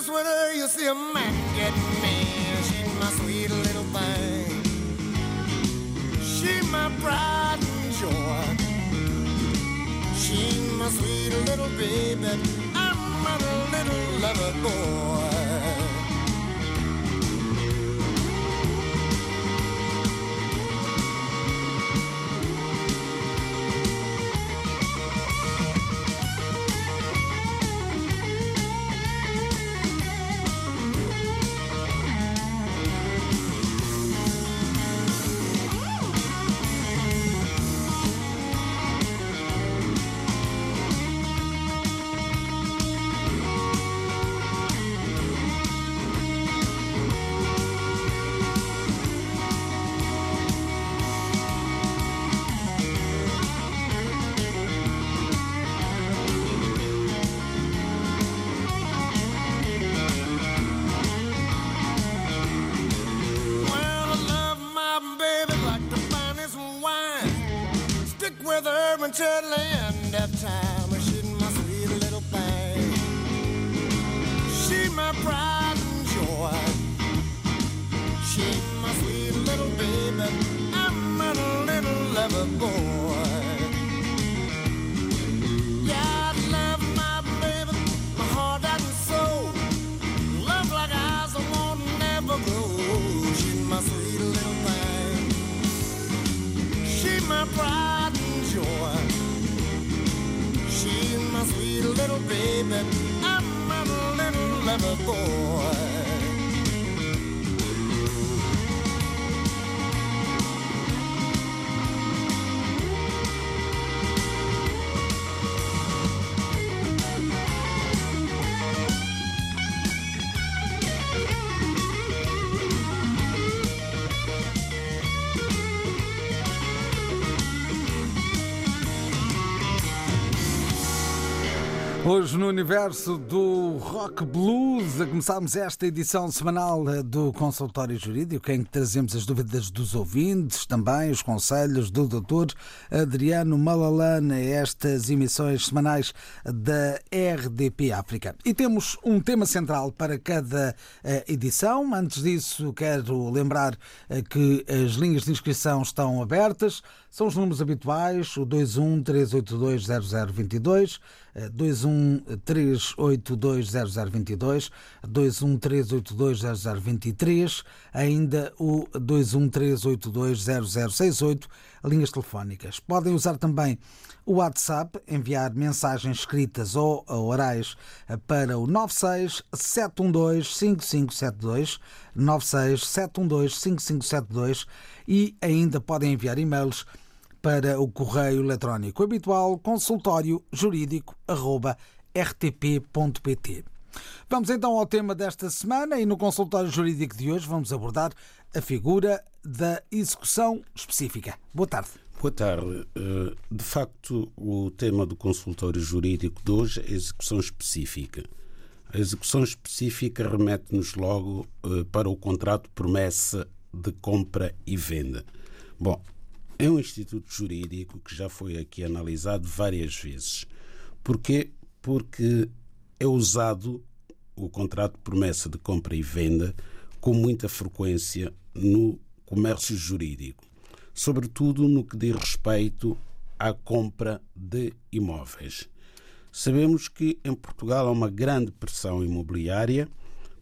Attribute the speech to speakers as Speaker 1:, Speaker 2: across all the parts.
Speaker 1: Mess with you see a man get mean. She's my sweet little thing. She my pride and joy. She my sweet little baby. I'm a little lover boy. for.
Speaker 2: Hoje no universo do rock blues, começámos esta edição semanal eh, do Consultório Jurídico, em que trazemos as dúvidas dos ouvintes, também os conselhos do Dr. Adriano Malalane, estas emissões semanais da RDP África. E temos um tema central para cada eh, edição. Antes disso, quero lembrar eh, que as linhas de inscrição estão abertas. São os números habituais, o 21 382 0022, 21 382 0022, 21 382 0023, ainda o 21 382 0068, linhas telefónicas. Podem usar também o WhatsApp, enviar mensagens escritas ou orais para o 96 712 5572, 96 712 5572 e ainda podem enviar e-mails para o correio eletrónico habitual consultório jurídico rtp.pt. Vamos então ao tema desta semana e no consultório jurídico de hoje vamos abordar a figura da execução específica. Boa tarde.
Speaker 3: Boa tarde. Eh, de facto, o tema do consultório jurídico de hoje é a execução específica. A execução específica remete-nos logo eh, para o contrato promessa de compra e venda. Bom, é um instituto jurídico que já foi aqui analisado várias vezes. Porquê? Porque é usado o contrato de promessa de compra e venda com muita frequência no comércio jurídico, sobretudo no que diz respeito à compra de imóveis. Sabemos que em Portugal há uma grande pressão imobiliária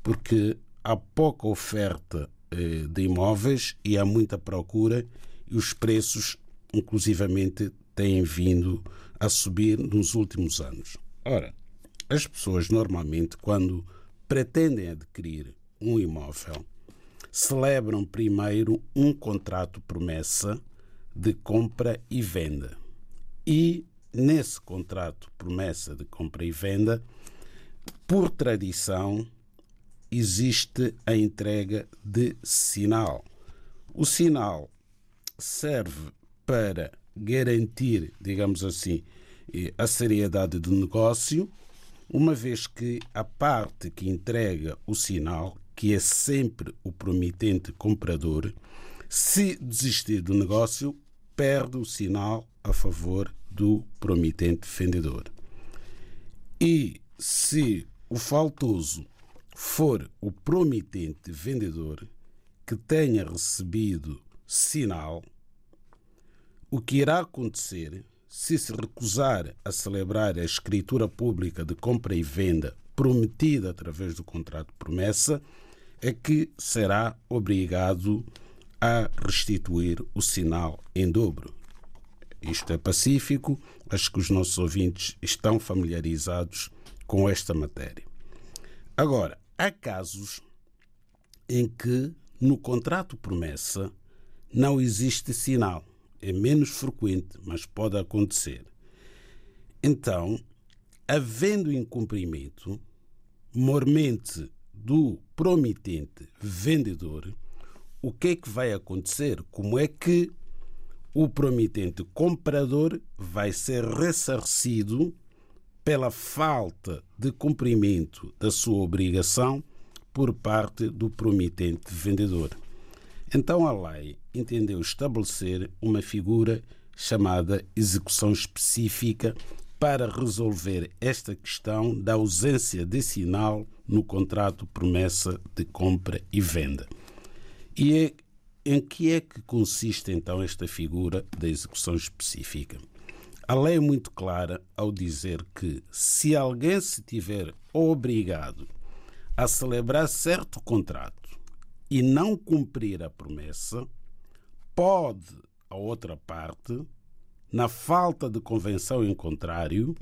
Speaker 3: porque há pouca oferta eh, de imóveis e há muita procura e os preços, inclusivamente, têm vindo a subir nos últimos anos. Ora, as pessoas normalmente, quando pretendem adquirir um imóvel, celebram primeiro um contrato promessa de compra e venda. E nesse contrato promessa de compra e venda, por tradição, existe a entrega de sinal. O sinal serve para garantir, digamos assim, a seriedade do negócio, uma vez que a parte que entrega o sinal, que é sempre o promitente comprador, se desistir do negócio, perde o sinal a favor do promitente vendedor. E se o faltoso for o promitente vendedor que tenha recebido sinal, o que irá acontecer se se recusar a celebrar a escritura pública de compra e venda prometida através do contrato de promessa é que será obrigado a restituir o sinal em dobro. Isto é pacífico, acho que os nossos ouvintes estão familiarizados com esta matéria. Agora, há casos em que no contrato promessa não existe sinal. É menos frequente, mas pode acontecer. Então, havendo incumprimento, mormente do promitente vendedor, o que é que vai acontecer? Como é que o promitente comprador vai ser ressarcido pela falta de cumprimento da sua obrigação por parte do promitente vendedor. Então a lei entendeu estabelecer uma figura chamada execução específica para resolver esta questão da ausência de sinal no contrato promessa de compra e venda. E é, em que é que consiste então esta figura da execução específica? A lei é muito clara ao dizer que se alguém se tiver obrigado a celebrar certo contrato e não cumprir a promessa, pode a outra parte, na falta de convenção em contrário,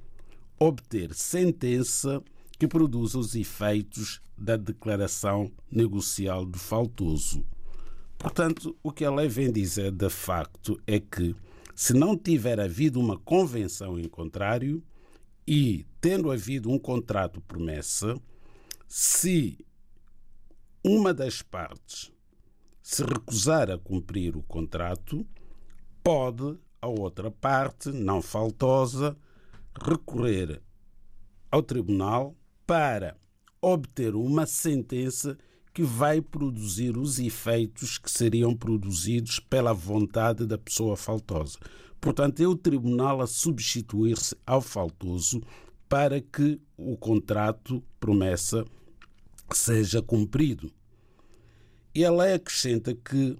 Speaker 3: obter sentença que produza os efeitos da declaração negocial do faltoso. Portanto, o que a lei vem dizer de facto é que, se não tiver havido uma convenção em contrário e tendo havido um contrato promessa, se uma das partes se recusar a cumprir o contrato, pode a outra parte, não faltosa, recorrer ao tribunal para obter uma sentença que vai produzir os efeitos que seriam produzidos pela vontade da pessoa faltosa. Portanto, é o tribunal a substituir-se ao faltoso para que o contrato promessa seja cumprido. E a lei acrescenta que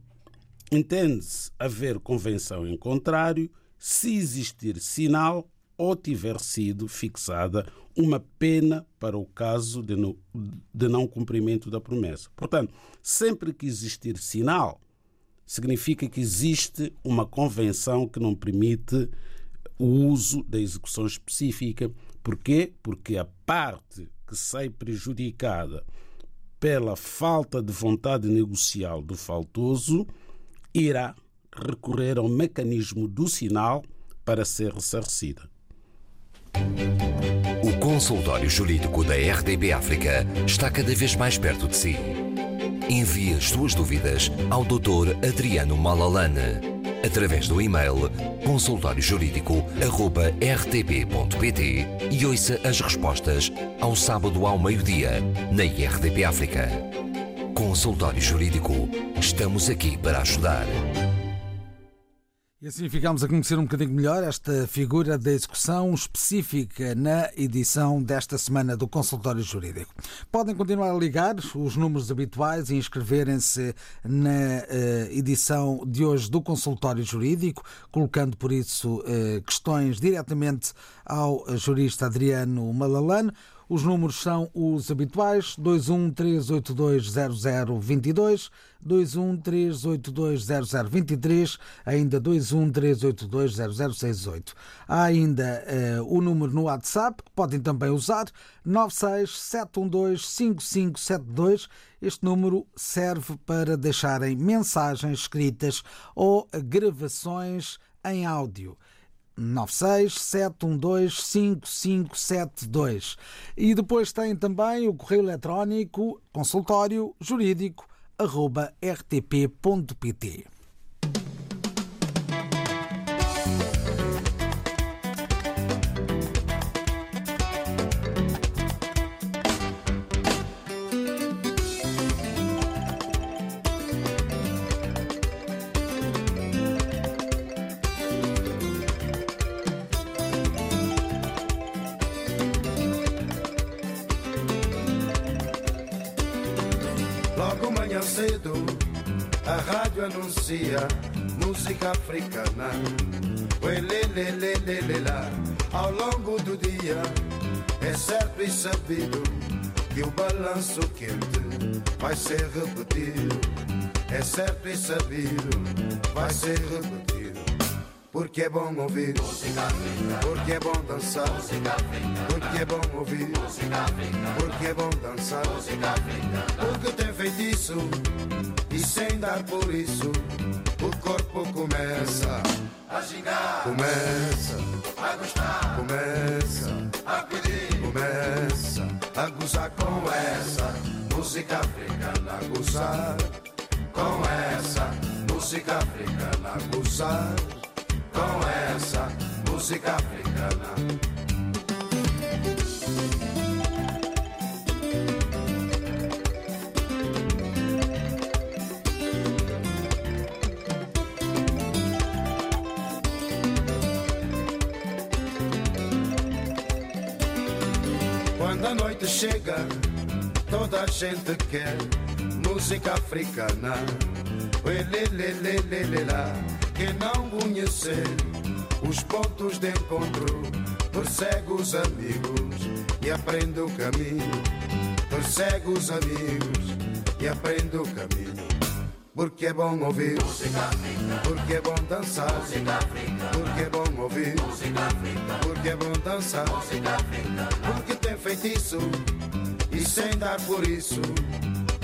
Speaker 3: entende-se haver convenção em contrário se existir sinal ou tiver sido fixada uma pena para o caso de, no, de não cumprimento da promessa. Portanto, sempre que existir sinal, significa que existe uma convenção que não permite o uso da execução específica. Porquê? Porque a parte que sai prejudicada pela falta de vontade negocial do faltoso, irá recorrer ao mecanismo do sinal para ser ressarcida.
Speaker 4: O consultório jurídico da RDB África está cada vez mais perto de si. Envie as suas dúvidas ao Dr. Adriano Malalane através do e-mail consultóriojurídico.rtp.pt e ouça as respostas ao sábado ao meio-dia na IRTP África. Consultório Jurídico. Estamos aqui para ajudar.
Speaker 2: E assim ficamos a conhecer um bocadinho melhor esta figura da execução específica na edição desta semana do Consultório Jurídico. Podem continuar a ligar os números habituais e inscreverem-se na uh, edição de hoje do Consultório Jurídico, colocando por isso uh, questões diretamente ao jurista Adriano Malalane os números são os habituais: 213820022, 213820023, ainda 213820068. Há ainda uh, o número no WhatsApp, que podem também usar, 967125572. Este número serve para deixarem mensagens escritas ou gravações em áudio. 967125572. E depois tem também o correio eletrónico consultório jurídico rtp.pt.
Speaker 5: música africana. Uelelelelelelá. Ao longo do dia, é certo e sabido que o balanço quente vai ser repetido. É certo e sabido, vai ser repetido. Porque é bom ouvir. Porque é bom dançar. Porque é bom ouvir. Porque é bom dançar. Porque tem feitiço e sem dar por isso o corpo começa a gingar. Começa a gostar. Começa a pedir. Começa a gozar com essa música africana. Gozar com essa música africana. Gozar com essa música africana. Quando a noite chega, toda a gente quer música africana. Uelelelelelelá. Quem não conhecer os pontos de encontro, persegue os amigos e aprende o caminho. Persegue os amigos e aprende o caminho. Porque é bom ouvir música africana. Porque é bom dançar música africana. Porque é bom ouvir música africana. Porque é bom dançar música africana. Porque tem feitiço e sem dar por isso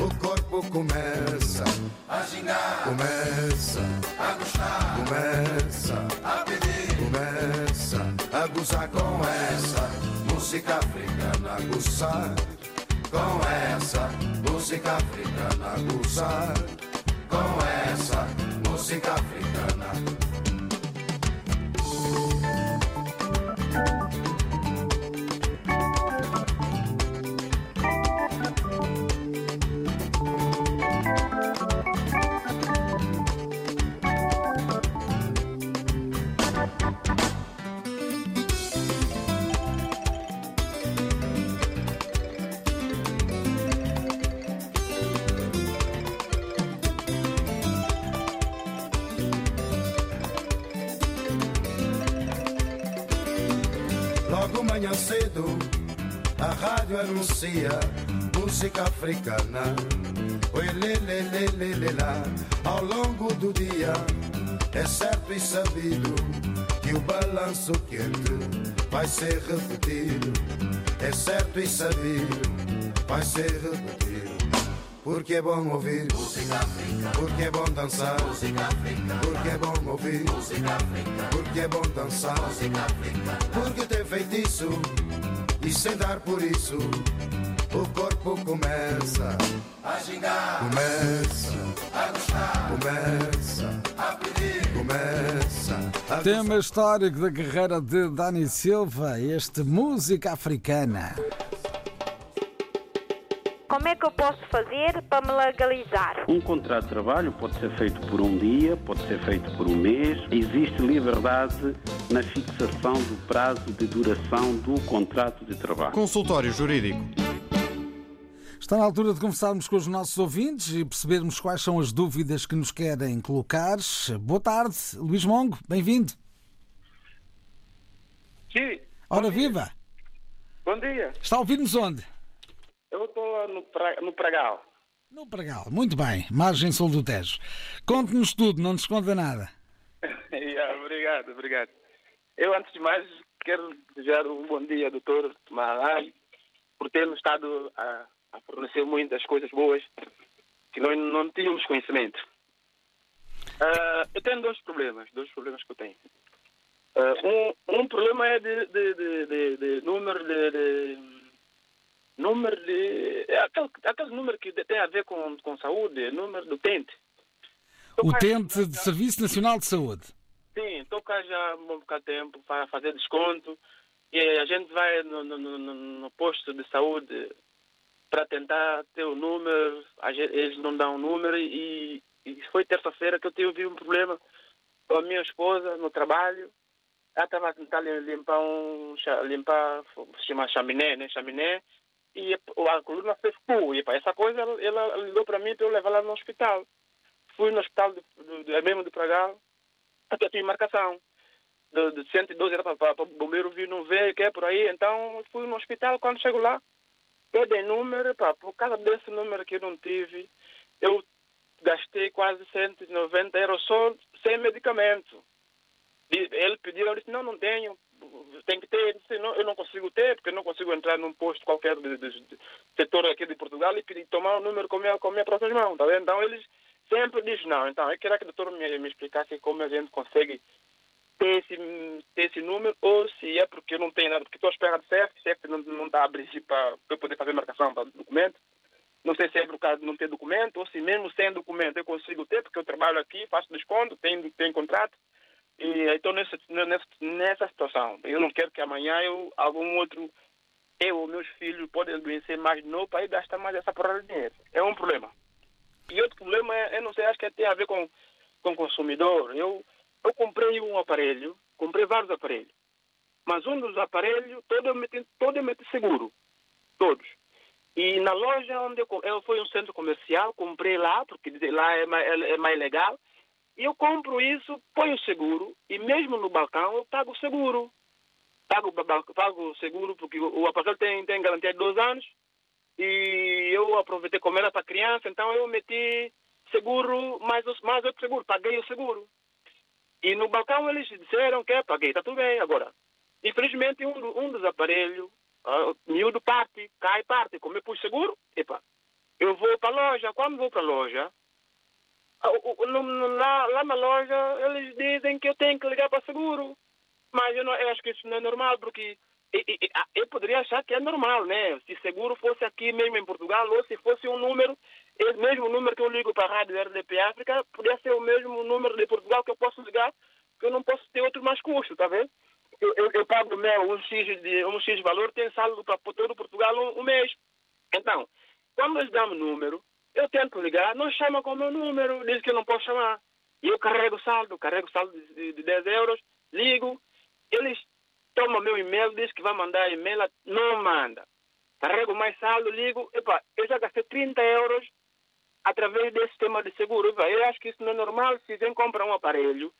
Speaker 5: o corpo começa a gingar. Começa a gostar. Começa a pedir. Começa a gozar com essa música africana. Gozar com essa música africana. Gozar com essa música africana. Rádio anuncia música africana. Uelelelelelelá. Ao longo do dia, é certo e sabido que o balanço quente vai ser repetido. É certo e sabido, vai ser repetido. Porque é bom ouvir música africana. Porque é bom dançar música africana. Porque é bom ouvir música africana. Porque é bom dançar música africana. Porque tem feitiço e sem dar por isso o corpo começa a gingar, começa a gostar, começa a pedir, começa a
Speaker 2: Tema histórico da carreira de Dani Silva, este música africana.
Speaker 6: Como é que eu posso fazer para me legalizar?
Speaker 7: Um contrato de trabalho pode ser feito por um dia, pode ser feito por um mês. Existe liberdade na fixação do prazo de duração do contrato de trabalho.
Speaker 8: Consultório Jurídico.
Speaker 2: Está na altura de conversarmos com os nossos ouvintes e percebermos quais são as dúvidas que nos querem colocar. Boa tarde, Luís Mongo, bem-vindo.
Speaker 9: Sim,
Speaker 2: Ora viva!
Speaker 9: bom dia.
Speaker 2: Está a ouvir-nos onde?
Speaker 9: Eu estou lá no, pra, no Pragal.
Speaker 2: No Pregal. Muito bem, margem sul do Tejo. Conte-nos tudo, não nos esconda nada.
Speaker 9: Yeah, obrigado, obrigado. Eu, antes de mais, quero desejar um bom dia, doutor Marai, por ter-nos estado a, a fornecer muitas coisas boas que nós não tínhamos conhecimento. Ah, eu tenho dois problemas, dois problemas que eu tenho. Ah, um, um problema é de, de, de, de- número de- número de é aquele, aquele número que tem a ver com, com saúde, número do utente. Cá-
Speaker 2: Utente de Serviço Nacional de Saúde.
Speaker 9: Sim, estou cá já há um bocado tempo para fazer desconto e a gente vai no, no, no- no- posto de saúde para tentar ter o número, gente- eles não dão o número e, e foi terça-feira que eu tive um problema com a minha esposa no trabalho. Ela estava a tentar lim- limpar um limpar, se chama chaminé, né? Chaminé. E a coluna fez fu. E pá, essa coisa ela, ela para mim para eu levar lá no hospital. Fui no hospital do, do, do, é mesmo de Pragal, até tinha marcação. De, de 112 era para o bombeiro vir, não veio, que é por aí. Então fui no hospital, quando chego lá, eu dei número, pá, por causa desse número que eu não tive, eu gastei quase 190 euros só sem medicamento. Ele pediu, eu disse, não, não tenho, tem que ter, eu, disse, não, eu não consigo ter, porque eu não consigo entrar num posto qualquer de setor aqui de Portugal e pedir tomar o número com a minha, com minha própria mão, tá vendo? Então eles sempre dizem não. Então eu queria que o doutor me, me explicasse como a gente consegue ter esse, ter esse número ou se é porque não tenho nada, porque estou à espera de CEF, CEF não, não está a abrir para eu poder fazer marcação para documento. Não sei se é por causa de não ter documento ou se mesmo sem documento eu consigo ter, porque eu trabalho aqui, faço desconto, tenho, tenho contrato. E estou nessa, nessa, nessa situação. Eu não quero que amanhã eu, algum outro, eu ou meus filhos podem adoecer mais de novo para gastar mais essa porra de dinheiro. É um problema. E outro problema, é, eu não sei, acho que tem a ver com com consumidor. Eu, eu comprei um aparelho, comprei vários aparelhos, mas um dos aparelhos, todo eu meti, todo eu meti seguro. Todos. E na loja onde eu, eu fui um centro comercial, comprei lá, porque lá é mais, é mais legal, eu compro isso, ponho seguro, e mesmo no balcão eu pago seguro. Pago, pago seguro, porque o, o aparelho tem, tem garantia de dois anos, e eu aproveitei como era para criança, então eu meti seguro, mais, mais outro seguro, paguei o seguro. E no balcão eles disseram que é, paguei, está tudo bem. Agora, infelizmente, um, um dos aparelhos, uh, miúdo parte, cai parte. Como eu pus seguro, epa, eu vou para a loja. Quando vou para a loja, lá, na loja, eles dizem que eu tenho que ligar para seguro. Mas eu, não, eu acho que isso não é normal, porque e- e- e- ah, eu poderia achar que é normal, né? Se seguro fosse aqui mesmo em Portugal, ou se fosse um número, esse mesmo número que eu ligo para a Rádio RDP África, poderia ser o mesmo número de Portugal que eu posso ligar, que eu não posso ter outro mais custo, tá vendo? Eu, eu, eu pago meu, um X, de, um X valor, tem saldo para todo Portugal um, um mês. Então, quando dão o número, eu tento ligar, não chama com o meu número, diz que não posso chamar. E eu carrego saldo, carrego saldo de, de, de 10 euros, ligo, eles tomam meu e-mail, diz que vai mandar e-mail, não manda. Carrego mais saldo, ligo, epa, eu já gastei 30 euros através desse sistema de seguro. Epa, eu acho que isso não é normal, se alguém compra um aparelho,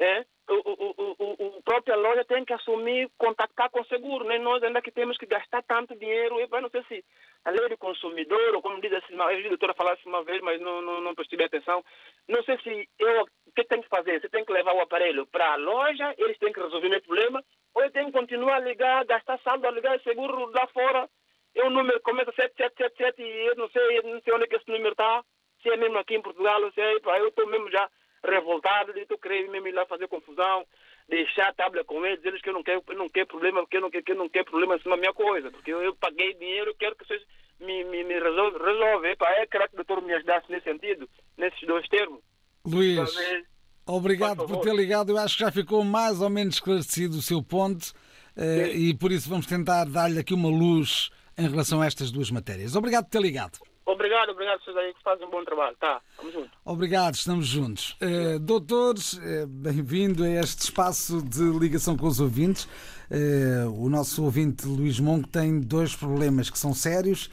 Speaker 9: é, o, o, o, o, própria loja tem que assumir, contactar com o seguro, né? Nós ainda que temos que gastar tanto dinheiro, eu não sei se a lei do consumidor, ou como diz assim, a doutora falasse uma vez, mas não, não, não prestei atenção, não sei se eu, o que tem que fazer? Você tem que levar o aparelho para a loja, eles têm que resolver meu problema, ou eu tenho que continuar a ligar, gastar saldo, a ligar seguro lá fora, e o número começa 7777 e eu não sei, não sei onde é que esse número está, se é mesmo aqui em Portugal, ou se é, eu estou mesmo já revoltado, eu estou querendo mesmo ir lá fazer confusão, deixar a tabela com eles, eles que eu não quero, eu não quero problema, porque eu não quero, que eu não quero problema em cima da minha coisa, porque eu, eu paguei dinheiro, eu quero que vocês me, me, me resolve. resolve. Epá, é creio que o doutor me ajudasse nesse sentido, nesses dois termos.
Speaker 2: Luís,
Speaker 9: Talvez-
Speaker 2: obrigado
Speaker 9: Por
Speaker 2: por ter ligado. Eu acho que já ficou mais ou menos esclarecido o seu ponto eh, e por isso vamos tentar dar-lhe aqui uma luz em relação a estas duas matérias. Obrigado por ter ligado.
Speaker 9: Obrigado, obrigado, vocês aí que fazem um bom trabalho. Tá, vamos juntos.
Speaker 2: Obrigado, estamos juntos. Eh, doutores, eh, bem-vindo a este espaço de ligação com os ouvintes. Eh, o nosso ouvinte Luís Mongo tem dois problemas que são sérios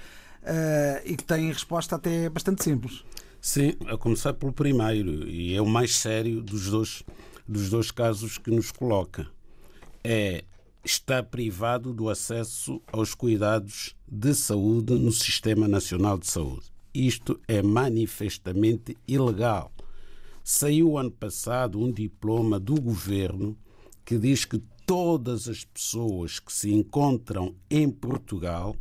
Speaker 2: e que têm resposta até bastante simples.
Speaker 3: Sim, a começar pelo primeiro, e é o mais sério dos dois, dos dois casos que nos coloca. É está privado do acesso aos cuidados de saúde no Sistema Nacional de Saúde. Isto é manifestamente ilegal. Saiu ano passado um diploma do governo que diz que todas as pessoas que se encontram em Portugal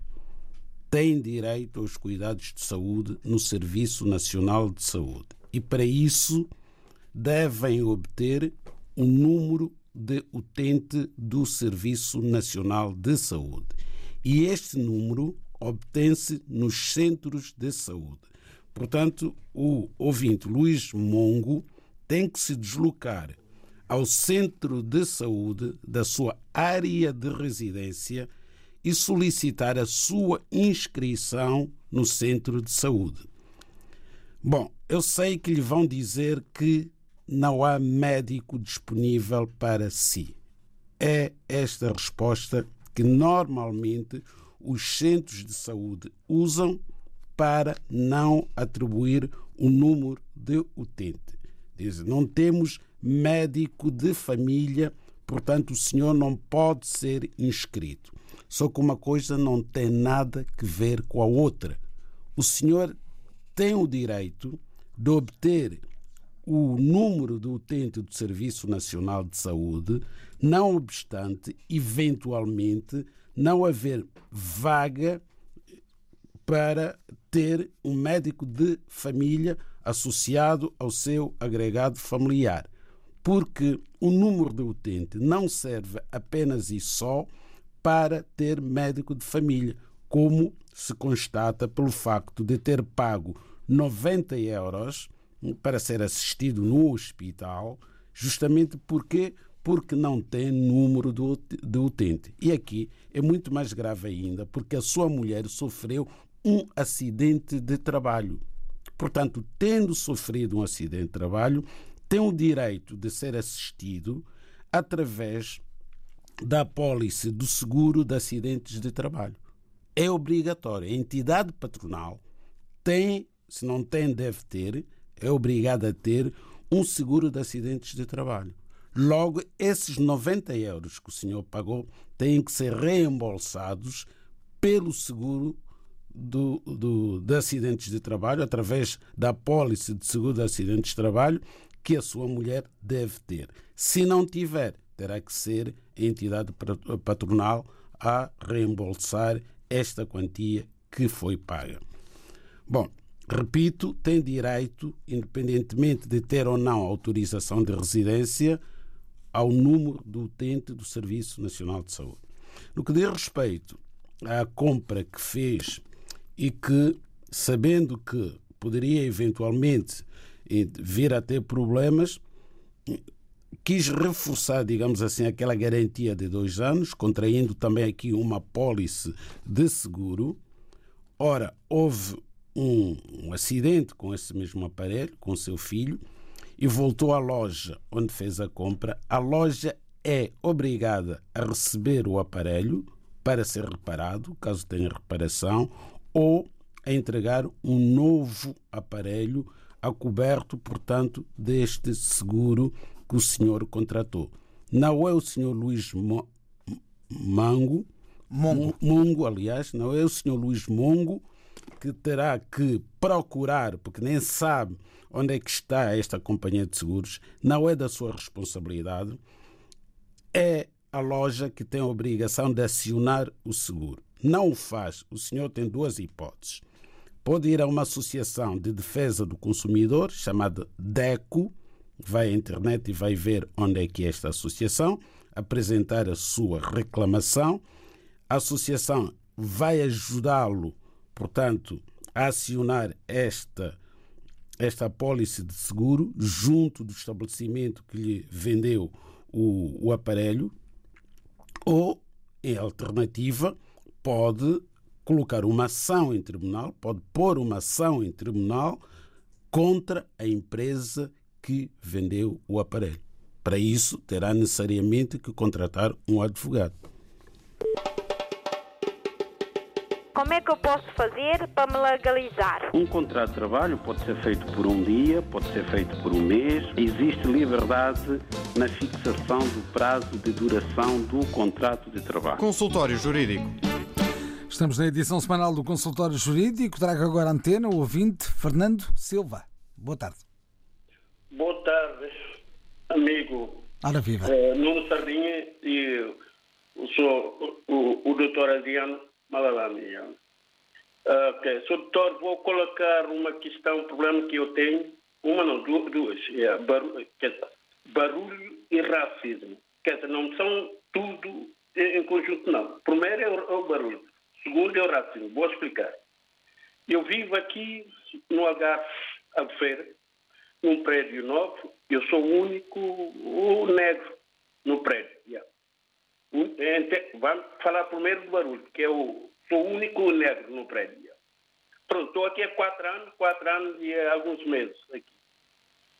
Speaker 3: têm direito aos cuidados de saúde no Serviço Nacional de Saúde. E para isso devem obter o número de utente do Serviço Nacional de Saúde. E este número obtém-se nos centros de saúde. Portanto, o ouvinte Luís Mongo tem que se deslocar ao centro de saúde da sua área de residência e solicitar a sua inscrição no centro de saúde. Bom, eu sei que lhe vão dizer que não há médico disponível para si. É esta resposta que normalmente os centros de saúde usam para não atribuir o número de utente. Dizem, não temos médico de família, portanto o senhor não pode ser inscrito. Só que uma coisa não tem nada que ver com a outra. O senhor tem o direito de obter o número do utente do Serviço Nacional de Saúde, não obstante, eventualmente, não haver vaga para ter um médico de família associado ao seu agregado familiar. Porque o número de utente não serve apenas e só para ter médico de família, como se constata pelo facto de ter pago 90 euros para ser assistido no hospital, justamente porque porque não tem número de utente. E aqui é muito mais grave ainda, porque a sua mulher sofreu um acidente de trabalho. Portanto, tendo sofrido um acidente de trabalho, tem o direito de ser assistido através da apólice do seguro de acidentes de trabalho. É obrigatório. A entidade patronal tem, se não tem, deve ter, é obrigada a ter um seguro de acidentes de trabalho. Logo, esses 90 euros que o senhor pagou têm que ser reembolsados pelo seguro do, do, de acidentes de trabalho, através da apólice de seguro de acidentes de trabalho que a sua mulher deve ter. Se não tiver, terá que ser a entidade patronal a reembolsar esta quantia que foi paga. Bom, repito, tem direito, independentemente de ter ou não autorização de residência, ao número do utente do Serviço Nacional de Saúde. No que diz respeito à compra que fez e que, sabendo que poderia eventualmente vir a ter problemas, quis reforçar, digamos assim, aquela garantia de dois anos, contraindo também aqui uma pólice de seguro. Ora, houve um, um acidente com esse mesmo aparelho, com seu filho, e voltou à loja onde fez a compra. A loja é obrigada a receber o aparelho para ser reparado, caso tenha reparação, ou a entregar um novo aparelho acoberto, portanto, deste seguro que o senhor contratou. Não é o senhor Luís Mo Mango,
Speaker 2: Mongo.
Speaker 3: Mongo, aliás, não é o senhor Luís Mongo que terá que procurar, porque nem sabe onde é que está esta companhia de seguros, não é da sua responsabilidade, é a loja que tem a obrigação de acionar o seguro. Não o faz, o senhor tem duas hipóteses. Pode ir a uma associação de defesa do consumidor, chamada DECO, vai à internet e vai ver onde é que é esta associação, apresentar a sua reclamação. A associação vai ajudá-lo portanto, acionar esta, esta apólice de seguro junto do estabelecimento que lhe vendeu o, o aparelho, ou, em alternativa, pode colocar uma ação em tribunal, pode pôr uma ação em tribunal contra a empresa que vendeu o aparelho. Para isso, terá necessariamente que contratar um advogado.
Speaker 6: Como é que eu posso fazer para me legalizar?
Speaker 7: Um contrato de trabalho pode ser feito por um dia, pode ser feito por um mês. Existe liberdade na fixação do prazo de duração do contrato de trabalho.
Speaker 8: Consultório Jurídico.
Speaker 2: Estamos na edição semanal do Consultório Jurídico. Trago agora a antena o ouvinte Fernando Silva. Boa tarde.
Speaker 10: Boa tarde, amigo
Speaker 2: Ora viva.
Speaker 10: eh, Nuno Sardinha e o, senhor, o, o doutor Adriano Malalami. Ah, ok, Sr. doutor, vou colocar uma questão, um problema que eu tenho, uma não, du- duas, é, barulho, barulho e racismo. Quer dizer, não são tudo em conjunto, não. Primeiro é o, é o barulho, segundo é o racismo. Vou explicar. Eu vivo aqui no Algarve, Albufeira, num prédio novo. Eu sou o único o negro no prédio. yeah. Ente- Vamos falar primeiro do barulho, que é o, sou o único negro no prédio. Pronto, estou aqui há quatro anos, quatro anos e alguns meses aqui.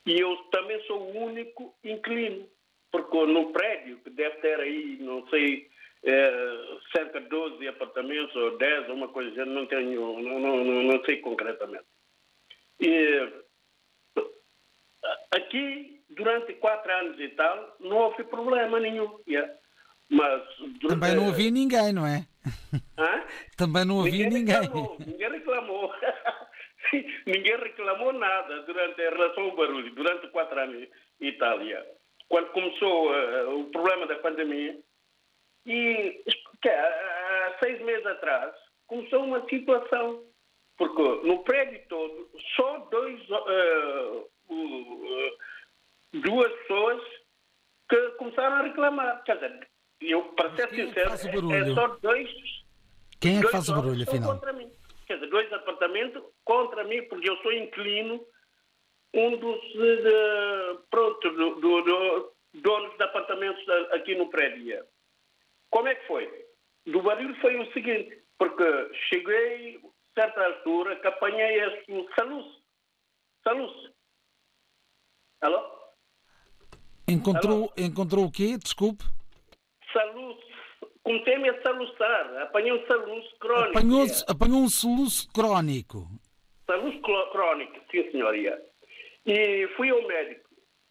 Speaker 10: E eu também sou o único inquilino, porque no prédio, que deve ter aí, não sei, eh, cerca de 12 apartamentos ou 10, uma coisa, assim, não tenho, não, não, não, não sei concretamente. E aqui, durante quatro anos e tal, não houve problema nenhum. yeah. Mas
Speaker 2: Também não havia ninguém, não é?
Speaker 10: Hã?
Speaker 2: Também não havia ninguém.
Speaker 10: Reclamou, ninguém reclamou. ninguém reclamou nada durante em relação ao barulho, durante quatro anos em Itália. Quando começou eh, o problema da pandemia, e que, há há seis meses atrás começou uma situação, porque no prédio todo só dois, eh, o- eh, duas pessoas que começaram a reclamar. Quer dizer, eu, para ser
Speaker 2: é
Speaker 10: sincero, é, é só dois
Speaker 2: Quem é que faz o barulho, afinal?
Speaker 10: contra mim. Quer dizer, dois apartamentos contra mim, porque eu sou inclino, um dos de- pronto, do, do- do- donos de apartamentos aqui no prédio. Como é que foi? Do barulho foi o seguinte, porque cheguei a certa altura que apanhei esse saluço. Saluço. Alô?
Speaker 2: Encontrou, encontrou o quê? Desculpe.
Speaker 10: Saluço. Comecei-me a saluçar. Apanhei um saluço crónico.
Speaker 2: Apanhou, apanhou um soluço crónico.
Speaker 10: Cló- crônica, sim, senhoria. E fui ao médico.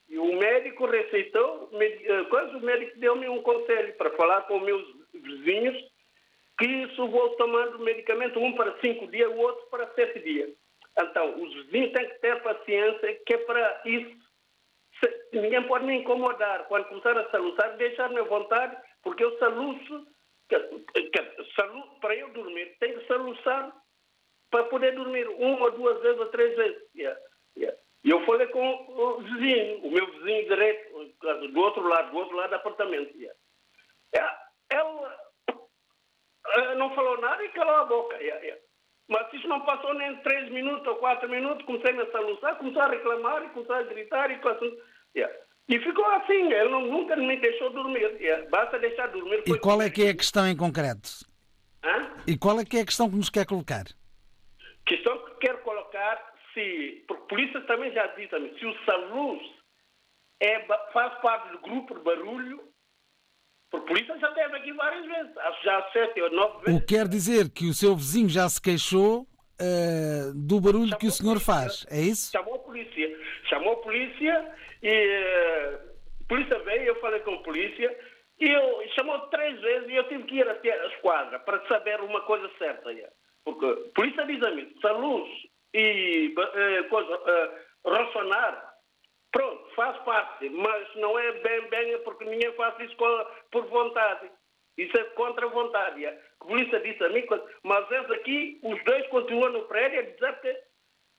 Speaker 10: E o médico receitou, eh, quase o médico deu-me um conselho para falar com meus vizinhos que isso vou tomando medicamento, um para cinco dias, o outro para sete dias. Então, os vizinhos têm que ter paciência, que é para isso. Se- ninguém pode me incomodar. Quando começar a saluçar, deixar-me à vontade, porque eu saluço, que- que- para eu dormir, tenho que saluçar para poder dormir uma, duas vezes ou três vezes. Yeah, yeah. Eu falei com o vizinho, o meu vizinho direito, do outro lado, do outro lado do apartamento. Yeah, Ela não falou nada e calou a boca. Mas isso não passou nem três minutos ou quatro minutos, comecei a saluçar, comecei a reclamar e comecei a gritar e coisa. Yeah. E ficou assim, ele não- nunca me deixou dormir. Yeah. Basta deixar dormir.
Speaker 2: E qual é que é a questão em concreto?
Speaker 10: Hã?
Speaker 2: E qual é que é a questão que nos quer colocar?
Speaker 10: questão que quero colocar, se, porque a polícia também já disse a mim, se o Saluz é, faz parte do grupo de barulho, porque a polícia já esteve aqui várias vezes, acho já sete ou nove
Speaker 2: O
Speaker 10: vezes.
Speaker 2: que quer dizer que o seu vizinho já se queixou eh, do barulho que o senhor faz, é isso?
Speaker 10: Chamou a polícia, chamou a polícia e eh, a polícia veio, eu falei com a polícia, e eu chamou três vezes e eu tive que ir até a esquadra para saber uma coisa certa. yeah. Porque a polícia diz a mim, Saluz e ba- eh, coisa, eh, Rossonar, pronto, faz parte, mas não é bem, bem, porque ninguém faz isso por vontade. Isso é contra a vontade. A polícia disse a mim, mas eles aqui, os dois continuam no prédio a dizer que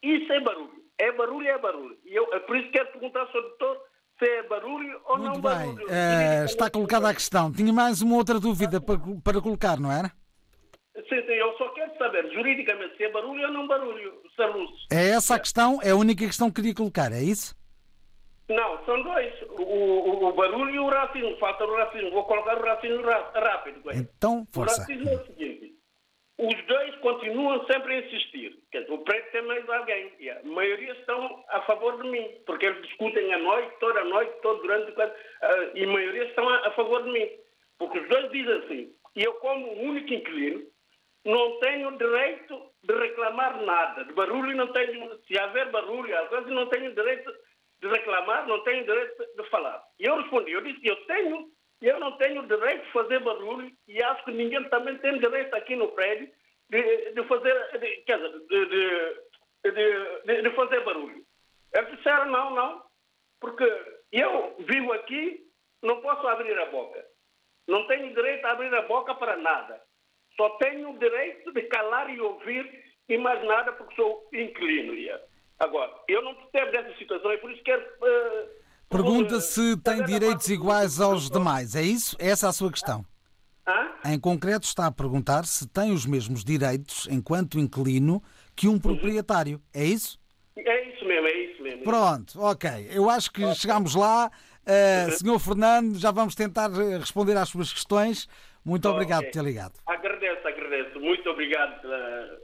Speaker 10: isso é barulho. É barulho, é barulho. E eu, é por isso que quero perguntar ao doutor se é barulho ou não
Speaker 2: Muito bem,
Speaker 10: barulho.
Speaker 2: eh, está colocada a questão. Tinha mais uma outra dúvida para, para colocar, não era?
Speaker 10: sim, sim, eu só quero saber juridicamente se é barulho ou não barulho, se é luz.
Speaker 2: É essa a questão, é a única questão que queria colocar, é isso?
Speaker 10: Não, são dois. O, o, o barulho e o racismo. Falta o racismo. Vou colocar o racismo ra- rápido. Coisa.
Speaker 2: Então,
Speaker 10: O
Speaker 2: força.
Speaker 10: racismo é o seguinte: os dois continuam sempre a insistir. Quer dizer, o preto tem mais alguém. E a maioria estão a favor de mim, porque eles discutem a noite, toda a noite, todo durante. o- ah, e a maioria estão a, a favor de mim. Porque os dois dizem assim: e eu, como único inquilino, não tenho direito de reclamar nada. De barulho não tenho. Se haver barulho, às vezes não tenho direito de reclamar, não tenho direito de falar. E eu respondi, eu disse, eu tenho, eu não tenho direito de fazer barulho e acho que ninguém também tem direito aqui no prédio de, de fazer, de, quer dizer, de, de, fazer barulho. Eles disseram, não, não, porque eu vivo aqui, não posso abrir a boca. Não tenho direito a abrir a boca para nada. Só tenho o direito de calar e ouvir e mais nada porque sou inquilino. yeah. Agora, eu não percebo dessa situação e por isso quero... eh,
Speaker 2: Pergunta se tem direitos iguais aos demais, é isso? Essa é a sua questão.
Speaker 10: Hã?
Speaker 2: Em concreto, está a perguntar se tem os mesmos direitos enquanto inquilino que um proprietário, é isso?
Speaker 10: É isso mesmo, é isso mesmo.
Speaker 2: Pronto, ok. Eu acho que chegamos lá. Uh, senhor Fernando, já vamos tentar eh, responder às suas questões. Muito obrigado
Speaker 10: Ok.
Speaker 2: por ter ligado.
Speaker 10: Agradeço, agradeço. Muito obrigado pela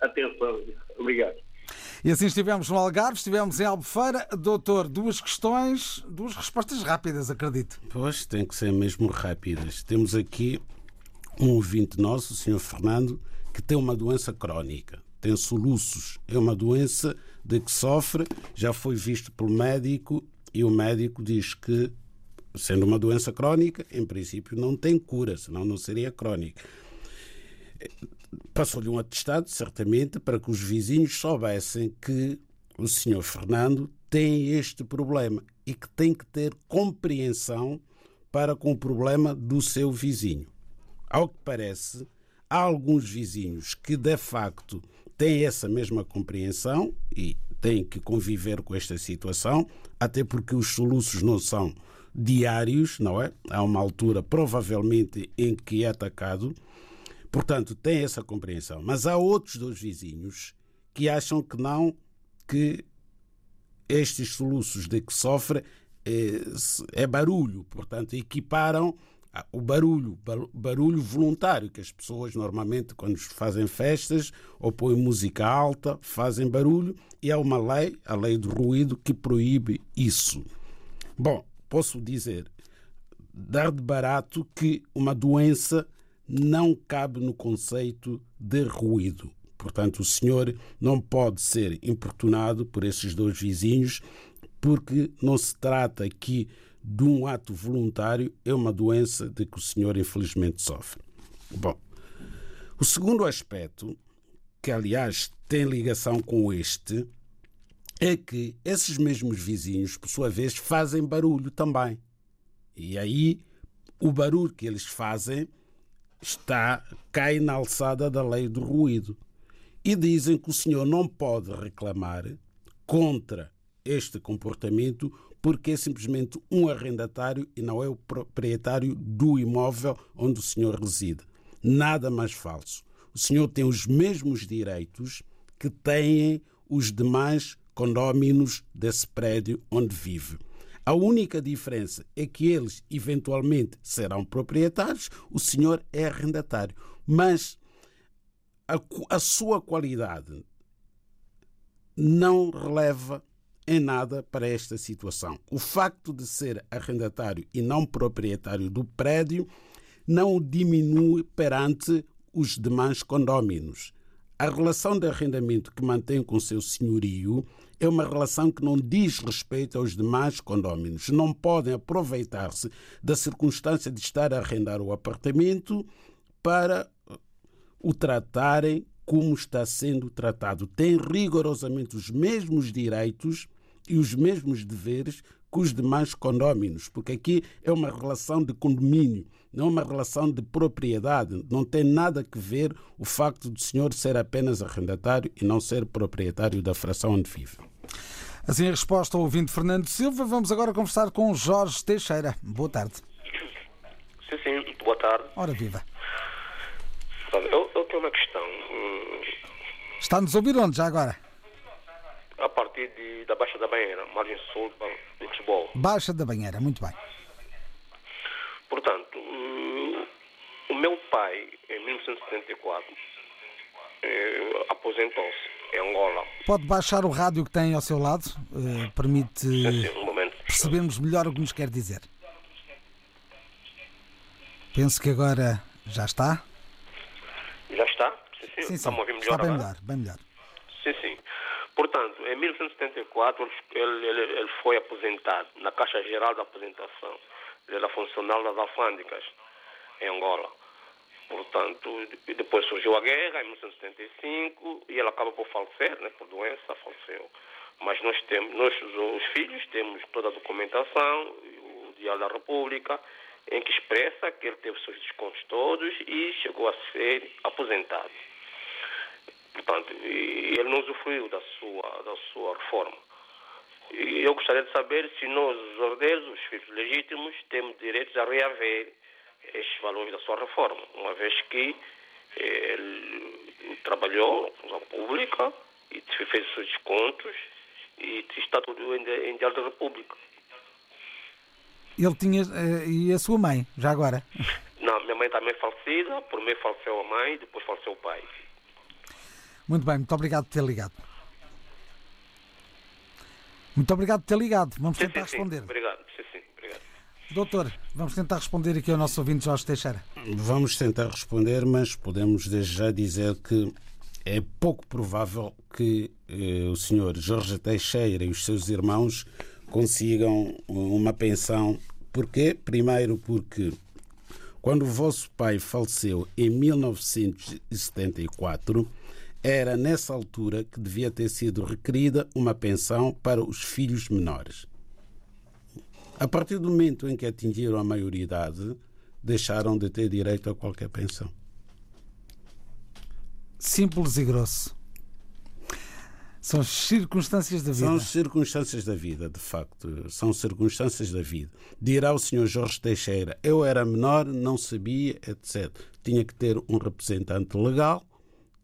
Speaker 10: atenção. Obrigado.
Speaker 2: E assim estivemos no Algarve, estivemos em Albufeira. Doutor, duas questões, duas respostas rápidas, acredito.
Speaker 3: Pois, tem que ser mesmo rápidas. Temos aqui um ouvinte nosso, o Sr. Fernando, que tem uma doença crónica, tem soluços. É uma doença de que sofre, já foi visto pelo médico e o médico diz que, sendo uma doença crónica, em princípio não tem cura, senão não seria crónica. Passou-lhe um atestado, certamente, para que os vizinhos soubessem que o Sr. Fernando tem este problema e que tem que ter compreensão para com o problema do seu vizinho. Ao que parece, há alguns vizinhos que de facto têm essa mesma compreensão e têm que conviver com esta situação, até porque os soluços não são diários, não é? Há uma altura, provavelmente, em que é atacado. Portanto, tem essa compreensão. Mas há outros dois vizinhos que acham que não, que estes soluços de que sofre é, é barulho. Portanto, equiparam o barulho, barulho voluntário, que as pessoas normalmente, quando fazem festas ou põem música alta, fazem barulho, e há uma lei, a lei do ruído, que proíbe isso. Bom, posso dizer, dar de barato que uma doença não cabe no conceito de ruído. Portanto, o senhor não pode ser importunado por esses dois vizinhos, porque não se trata aqui de um ato voluntário, é uma doença de que o senhor infelizmente sofre. Bom, o segundo aspecto, que aliás tem ligação com este, é que esses mesmos vizinhos, por sua vez, fazem barulho também. E aí o barulho que eles fazem está cai na alçada da lei do ruído. E dizem que o senhor não pode reclamar contra este comportamento porque é simplesmente um arrendatário e não é o proprietário do imóvel onde o senhor reside. Nada mais falso. O senhor tem os mesmos direitos que têm os demais condóminos desse prédio onde vive. A única diferença é que eles eventualmente serão proprietários, o senhor é arrendatário. Mas a, a sua qualidade não releva em nada para esta situação. O facto de ser arrendatário e não proprietário do prédio não o diminui perante os demais condóminos. A relação de arrendamento que mantém com seu senhorio é uma relação que não diz respeito aos demais condóminos. Não podem aproveitar-se da circunstância de estar a arrendar o apartamento para o tratarem como está sendo tratado. Tem rigorosamente os mesmos direitos e os mesmos deveres que os demais condóminos, porque aqui é uma relação de condomínio, não é uma relação de propriedade. Não tem nada a ver o facto do senhor ser apenas arrendatário e não ser proprietário da fração onde vive.
Speaker 2: Assim, a resposta ao ouvinte Fernando Silva. Vamos agora conversar com Jorge Teixeira. Boa tarde.
Speaker 8: Sim, sim, boa tarde.
Speaker 2: Ora viva.
Speaker 8: Eu, eu tenho uma questão.
Speaker 2: Está-nos a ouvir onde já agora?
Speaker 8: A partir de, da Baixa da Banheira, margem sul de Lisboa.
Speaker 2: Baixa da banheira, muito bem.
Speaker 8: Portanto, hum, o meu pai, em 1974, eh, aposentou-se em Angola.
Speaker 2: Pode baixar o rádio que tem ao seu lado, eh, permite
Speaker 8: um
Speaker 2: percebermos melhor o que nos quer dizer. Penso que agora já está.
Speaker 8: Já está? Sim, sim.
Speaker 2: Sim, sim.
Speaker 8: Ouvir melhor
Speaker 2: Está bem
Speaker 8: agora?
Speaker 2: melhor, bem melhor.
Speaker 8: Sim, sim. Portanto, em 1974, ele, ele, ele foi aposentado na Caixa Geral da Aposentação. Ele era funcionário das alfândegas em Angola. Portanto, de- depois surgiu a guerra em 1975 e ele acaba por falecer, né, por doença, faleceu. Mas nós temos, nós os filhos temos toda a documentação, o Diário da República, em que expressa que ele teve seus descontos todos e chegou a ser aposentado. Portanto, e ele não usufruiu da sua, da sua reforma. E eu gostaria de saber se nós, os herdeiros, os filhos legítimos, temos direitos a reaver estes valores da sua reforma, uma vez que ele trabalhou na pública e fez os seus descontos e está tudo em, em Diário da República.
Speaker 2: Ele tinha. eh, e a sua mãe, já agora?
Speaker 8: Não, minha mãe também é falecida, por mim faleceu a mãe, depois faleceu o pai.
Speaker 2: Muito bem, muito obrigado por ter ligado. Muito obrigado por ter ligado. Vamos
Speaker 8: Sim,
Speaker 2: tentar
Speaker 8: sim,
Speaker 2: responder.
Speaker 8: Obrigado. Sim, sim, obrigado.
Speaker 2: Doutor, vamos tentar responder aqui ao nosso ouvinte Jorge Teixeira.
Speaker 3: Vamos tentar responder, mas podemos desde já dizer que é pouco provável que eh, o senhor Jorge Teixeira e os seus irmãos consigam uma pensão. Porquê? Primeiro porque quando o vosso pai faleceu em 1974, era nessa altura que devia ter sido requerida uma pensão para os filhos menores. A partir do momento em que atingiram a maioridade, deixaram de ter direito a qualquer pensão.
Speaker 2: Simples e grosso. São as circunstâncias da vida.
Speaker 3: São circunstâncias da vida, de facto. São circunstâncias da vida. Dirá o senhor Jorge Teixeira: eu era menor, não sabia, etc. Tinha que ter um representante legal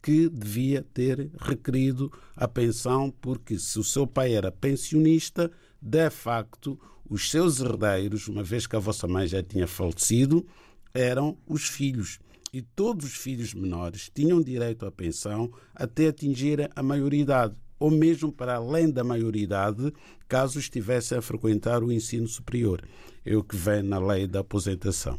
Speaker 3: que devia ter requerido a pensão, porque se o seu pai era pensionista, de facto, os seus herdeiros, uma vez que a vossa mãe já tinha falecido, eram os filhos. E todos os filhos menores tinham direito à pensão até atingir a maioridade, ou mesmo para além da maioridade, caso estivessem a frequentar o ensino superior. É o que vem na lei da aposentação.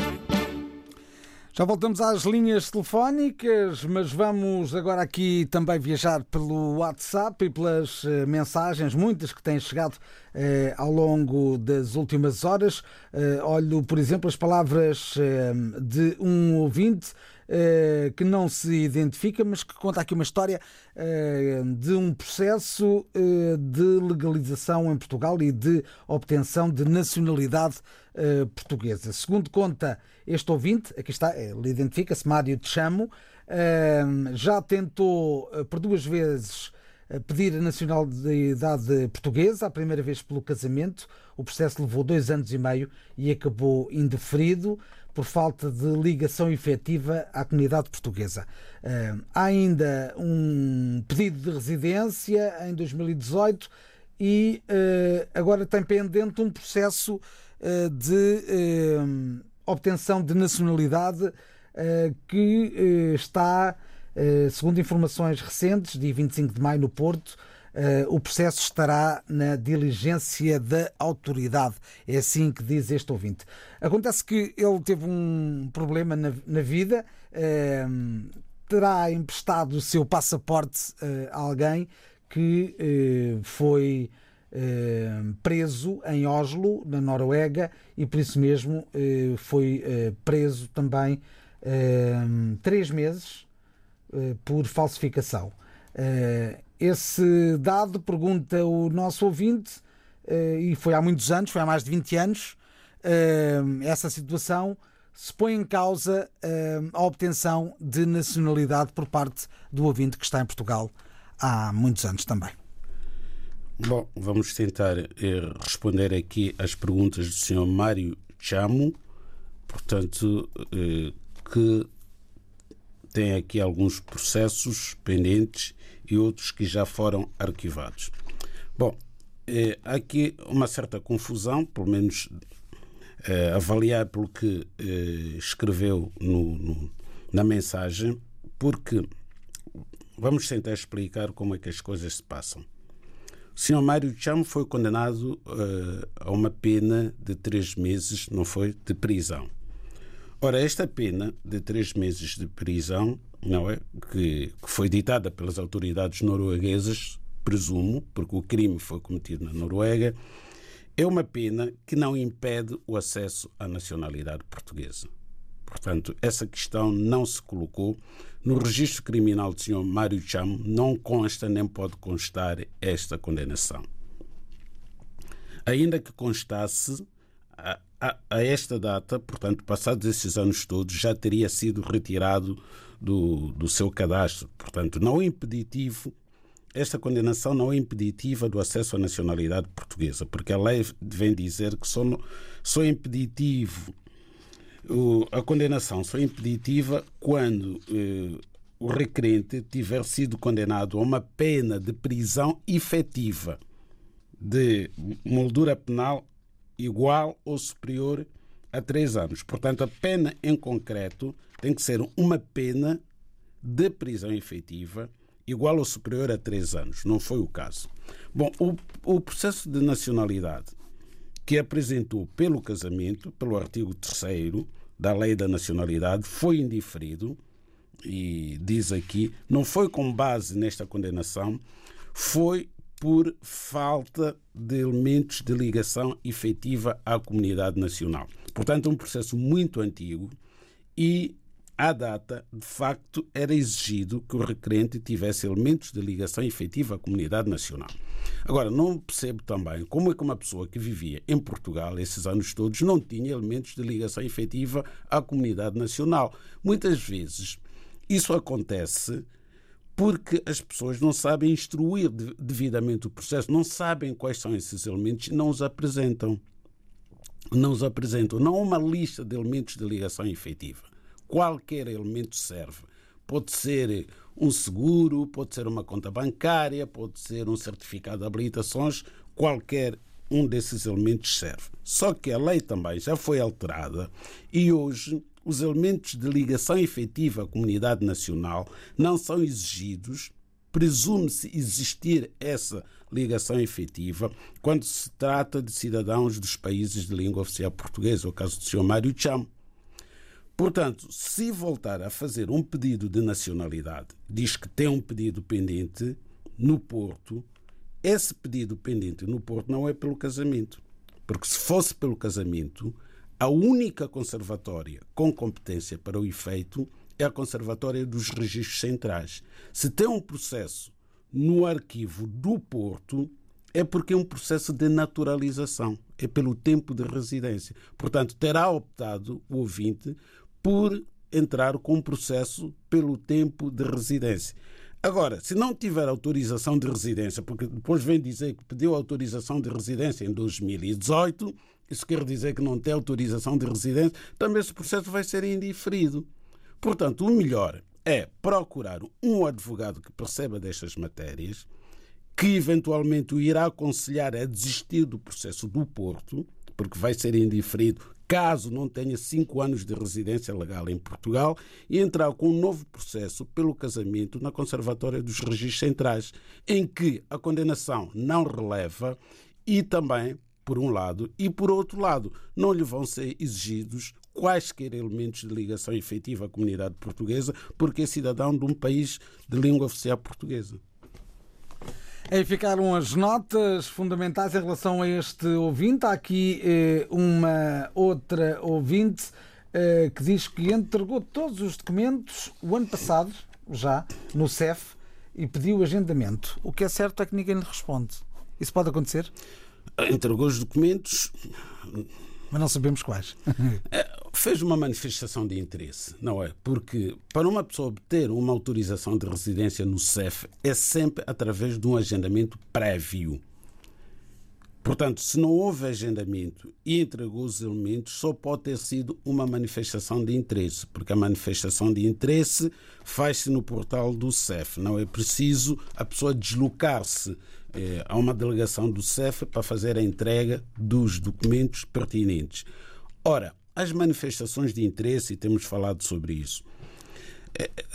Speaker 2: Já voltamos às linhas telefónicas, mas vamos agora aqui também viajar pelo WhatsApp e pelas eh, mensagens, muitas que têm chegado eh, ao longo das últimas horas. Eh, olho, por exemplo, as palavras eh, de um ouvinte eh, que não se identifica, mas que conta aqui uma história eh, de um processo eh, de legalização em Portugal e de obtenção de nacionalidade portuguesa. Segundo conta este ouvinte, aqui está, ele identifica-se, Mário Te Chamo, já tentou por duas vezes pedir a nacionalidade portuguesa, a primeira vez pelo casamento. O processo levou dois anos e meio e acabou indeferido por falta de ligação efetiva à comunidade portuguesa. Eh, Há ainda um pedido de residência em 2018 e eh, agora tem pendente um processo eh, de obtenção de nacionalidade que está, segundo informações recentes, dia 25 de maio no Porto, o processo estará na diligência da autoridade. É assim que diz este ouvinte. Acontece que ele teve um problema na, na vida, eh, terá emprestado o seu passaporte eh, a alguém que eh, foi eh, preso em Oslo, na Noruega, e por isso mesmo eh, foi eh, preso também eh, três meses eh, por falsificação. Esse dado, pergunta o nosso ouvinte, eh, e foi há muitos anos, foi há mais de 20 anos, eh, essa situação se põe em causa eh, a obtenção de nacionalidade por parte do ouvinte que está em Portugal há muitos anos também.
Speaker 3: Bom, vamos tentar responder aqui às perguntas do Sr. Mário Chamo, portanto, que tem aqui alguns processos pendentes e outros que já foram arquivados. Bom, eh, há aqui uma certa confusão, pelo menos eh, avaliar pelo que eh, escreveu no, no, na mensagem, porque vamos tentar explicar como é que as coisas se passam. O senhor Mário Chamo foi condenado uh, a uma pena de três meses, não foi? De prisão. Ora, esta pena de três meses de prisão, não é? Que, que foi ditada pelas autoridades norueguesas, presumo, porque o crime foi cometido na Noruega, é uma pena que não impede o acesso à nacionalidade portuguesa. Portanto, essa questão não se colocou. No registro criminal do Sr. Mário Cham não consta nem pode constar esta condenação. Ainda que constasse, a, a, a, esta data, portanto, passados esses anos todos, já teria sido retirado do, do seu cadastro. Portanto, não é impeditivo, esta condenação não é impeditiva do acesso à nacionalidade portuguesa, porque a lei vem dizer que só, só é impeditivo a condenação só é impeditiva quando eh, o requerente tiver sido condenado a uma pena de prisão efetiva de moldura penal igual ou superior a três anos. Portanto, a pena em concreto tem que ser uma pena de prisão efetiva igual ou superior a três anos. Não foi o caso. Bom, o, o processo de nacionalidade que apresentou pelo casamento, pelo artigo 3 da Lei da Nacionalidade, foi indiferido, e diz aqui, não foi com base nesta condenação, foi por falta de elementos de ligação efetiva à comunidade nacional. Portanto, é um processo muito antigo e à data, de facto, era exigido que o requerente tivesse elementos de ligação efetiva à comunidade nacional. Agora, não percebo também como é que uma pessoa que vivia em Portugal esses anos todos não tinha elementos de ligação efetiva à comunidade nacional. Muitas vezes isso acontece porque as pessoas não sabem instruir devidamente o processo, não sabem quais são esses elementos e não os apresentam. Não os apresentam. Não há uma lista de elementos de ligação efetiva qualquer elemento serve. Pode ser um seguro, pode ser uma conta bancária, pode ser um certificado de habilitações, qualquer um desses elementos serve. Só que a lei também já foi alterada e hoje os elementos de ligação efetiva à comunidade nacional não são exigidos. Presume-se existir essa ligação efetiva quando se trata de cidadãos dos países de língua oficial portuguesa, o caso do Sr. Mário Cham. Portanto, se voltar a fazer um pedido de nacionalidade, diz que tem um pedido pendente no Porto, esse pedido pendente no Porto não é pelo casamento. Porque se fosse pelo casamento, a única conservatória com competência para o efeito é a Conservatória dos Registros Centrais. Se tem um processo no arquivo do Porto, é porque é um processo de naturalização, é pelo tempo de residência. Portanto, terá optado o ouvinte por entrar com um processo pelo tempo de residência. Agora, se não tiver autorização de residência, porque depois vem dizer que pediu autorização de residência em 2018, isso quer dizer que não tem autorização de residência, também esse processo vai ser indiferido. Portanto, o melhor é procurar um advogado que perceba destas matérias, que eventualmente o irá aconselhar a desistir do processo do Porto, porque vai ser indiferido caso não tenha cinco anos de residência legal em Portugal, e entrar com um novo processo pelo casamento na Conservatória dos Registros Centrais, em que a condenação não releva e também, por um lado, e por outro lado, não lhe vão ser exigidos quaisquer elementos de ligação efetiva à comunidade portuguesa, porque é cidadão de um país de língua oficial portuguesa.
Speaker 2: Aí ficaram as notas fundamentais em relação a este ouvinte. Há aqui eh, uma outra ouvinte eh, que diz que entregou todos os documentos o ano passado, já, no CEF, e pediu agendamento. O que é certo é que ninguém lhe responde. Isso pode acontecer?
Speaker 3: Entregou os documentos.
Speaker 2: Mas não sabemos quais.
Speaker 3: É, fez uma manifestação de interesse, não é? Porque para uma pessoa obter uma autorização de residência no CEF é sempre através de um agendamento prévio. Portanto, se não houve agendamento e entregou os elementos, só pode ter sido uma manifestação de interesse, porque a manifestação de interesse faz-se no portal do CEF. Não é preciso a pessoa deslocar-se eh, a uma delegação do CEF para fazer a entrega dos documentos pertinentes. Ora, as manifestações de interesse, e temos falado sobre isso,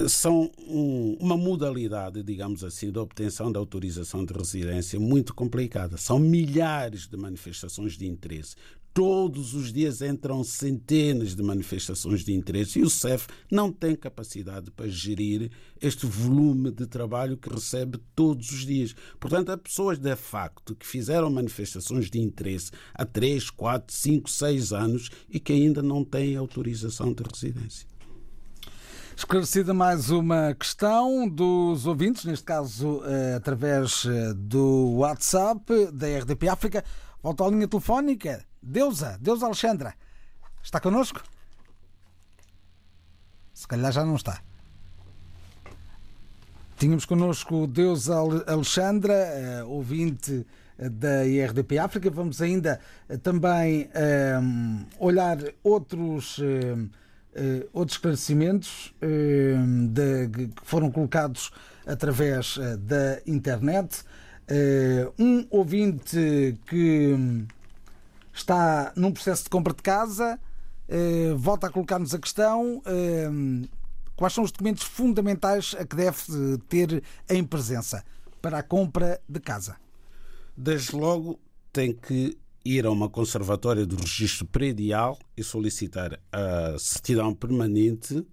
Speaker 3: são um, uma modalidade, digamos assim, de obtenção da autorização de residência muito complicada. São milhares de manifestações de interesse. Todos os dias entram centenas de manifestações de interesse e o CEF não tem capacidade para gerir este volume de trabalho que recebe todos os dias. Portanto, há pessoas de facto que fizeram manifestações de interesse há 3, 4, 5, 6 anos e que ainda não têm autorização de residência.
Speaker 2: Esclarecida mais uma questão dos ouvintes, neste caso eh, através eh, do WhatsApp da RDP África. Volto à linha telefónica. Deusa, Deusa Alexandra, está connosco? Se calhar já não está. Tínhamos connosco Deusa Alexandra, eh, ouvinte da IRDP África. Vamos ainda também olhar outros uh, outros esclarecimentos uh, de, que foram colocados através uh, da internet. um ouvinte que está num processo de compra de casa volta a colocar-nos a questão. Quais são os documentos fundamentais a que deve ter em presença para a compra de casa?
Speaker 3: Desde logo tem que ir a uma conservatória do registro predial e solicitar a certidão permanente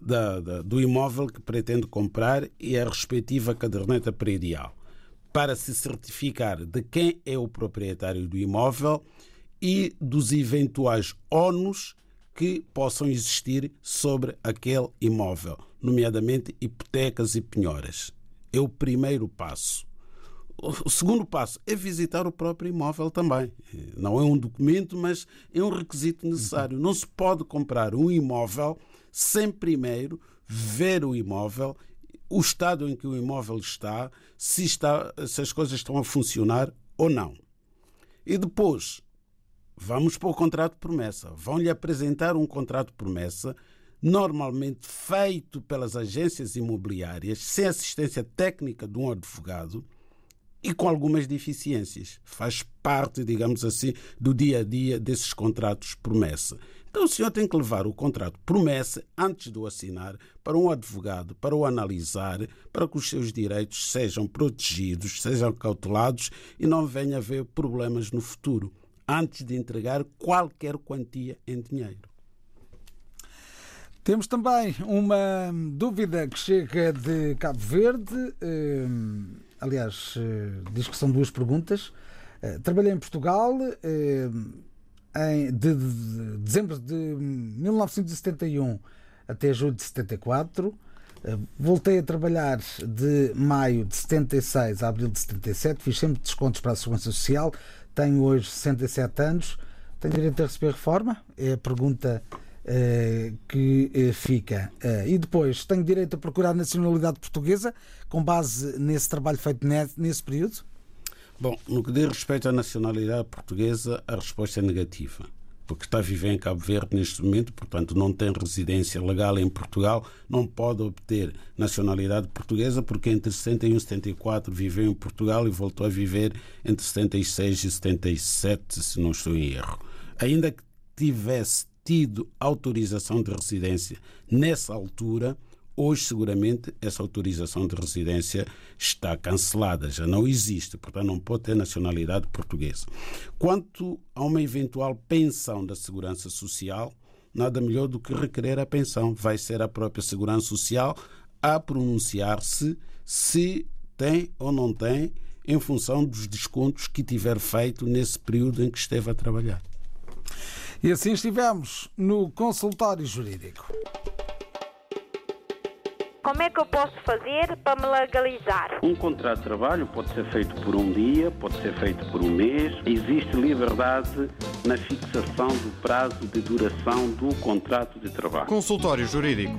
Speaker 3: da, da, do imóvel que pretende comprar e a respectiva caderneta predial, para se certificar de quem é o proprietário do imóvel e dos eventuais ónus que possam existir sobre aquele imóvel, nomeadamente hipotecas e penhoras. É o primeiro passo. O segundo passo é visitar o próprio imóvel também. Não é um documento, mas é um requisito necessário. Não se pode comprar um imóvel sem primeiro ver o imóvel, o estado em que o imóvel está, se, está, se as coisas estão a funcionar ou não. E depois, vamos para o contrato de promessa. Vão-lhe apresentar um contrato de promessa, normalmente feito pelas agências imobiliárias, sem assistência técnica de um advogado e com algumas deficiências. Faz parte, digamos assim, do dia a dia desses contratos promessa. Então o senhor tem que levar o contrato promessa antes de o assinar para um advogado, para o analisar, para que os seus direitos sejam protegidos, sejam cautelados e não venha a haver problemas no futuro, antes de entregar qualquer quantia em dinheiro.
Speaker 2: Temos também uma dúvida que chega de Cabo Verde. Hum, aliás, eh, diz que são duas perguntas. Eh, trabalhei em Portugal eh, em, de, de, dezembro de 1971 até julho de 74. Voltei a trabalhar de maio de 76 a abril de 77. Fiz sempre descontos para a Segurança Social. Tenho hoje 67 anos. Tenho direito a receber reforma? É a pergunta que eh, fica. Eh, e depois, tenho direito a procurar nacionalidade portuguesa com base nesse trabalho feito nesse período?
Speaker 3: Bom, no que diz respeito à nacionalidade portuguesa, a resposta é negativa. Porque está a viver em Cabo Verde neste momento, portanto, não tem residência legal em Portugal, não pode obter nacionalidade portuguesa, porque entre 71 e 74 viveu em Portugal e voltou a viver entre 76 e 77, se não estou em erro. Ainda que tivesse tido autorização de residência nessa altura, hoje seguramente essa autorização de residência está cancelada, já não existe, portanto não pode ter nacionalidade portuguesa. Quanto a uma eventual pensão da Segurança Social, nada melhor do que requerer a pensão. Vai ser a própria Segurança Social a pronunciar-se se tem ou não tem, em função dos descontos que tiver feito nesse período em que esteve a trabalhar.
Speaker 2: E assim estivemos no consultório jurídico.
Speaker 6: Como é que eu posso fazer para me legalizar?
Speaker 7: Um contrato de trabalho pode ser feito por um dia, pode ser feito por um mês. Existe liberdade na fixação do prazo de duração do contrato de trabalho.
Speaker 11: Consultório Jurídico.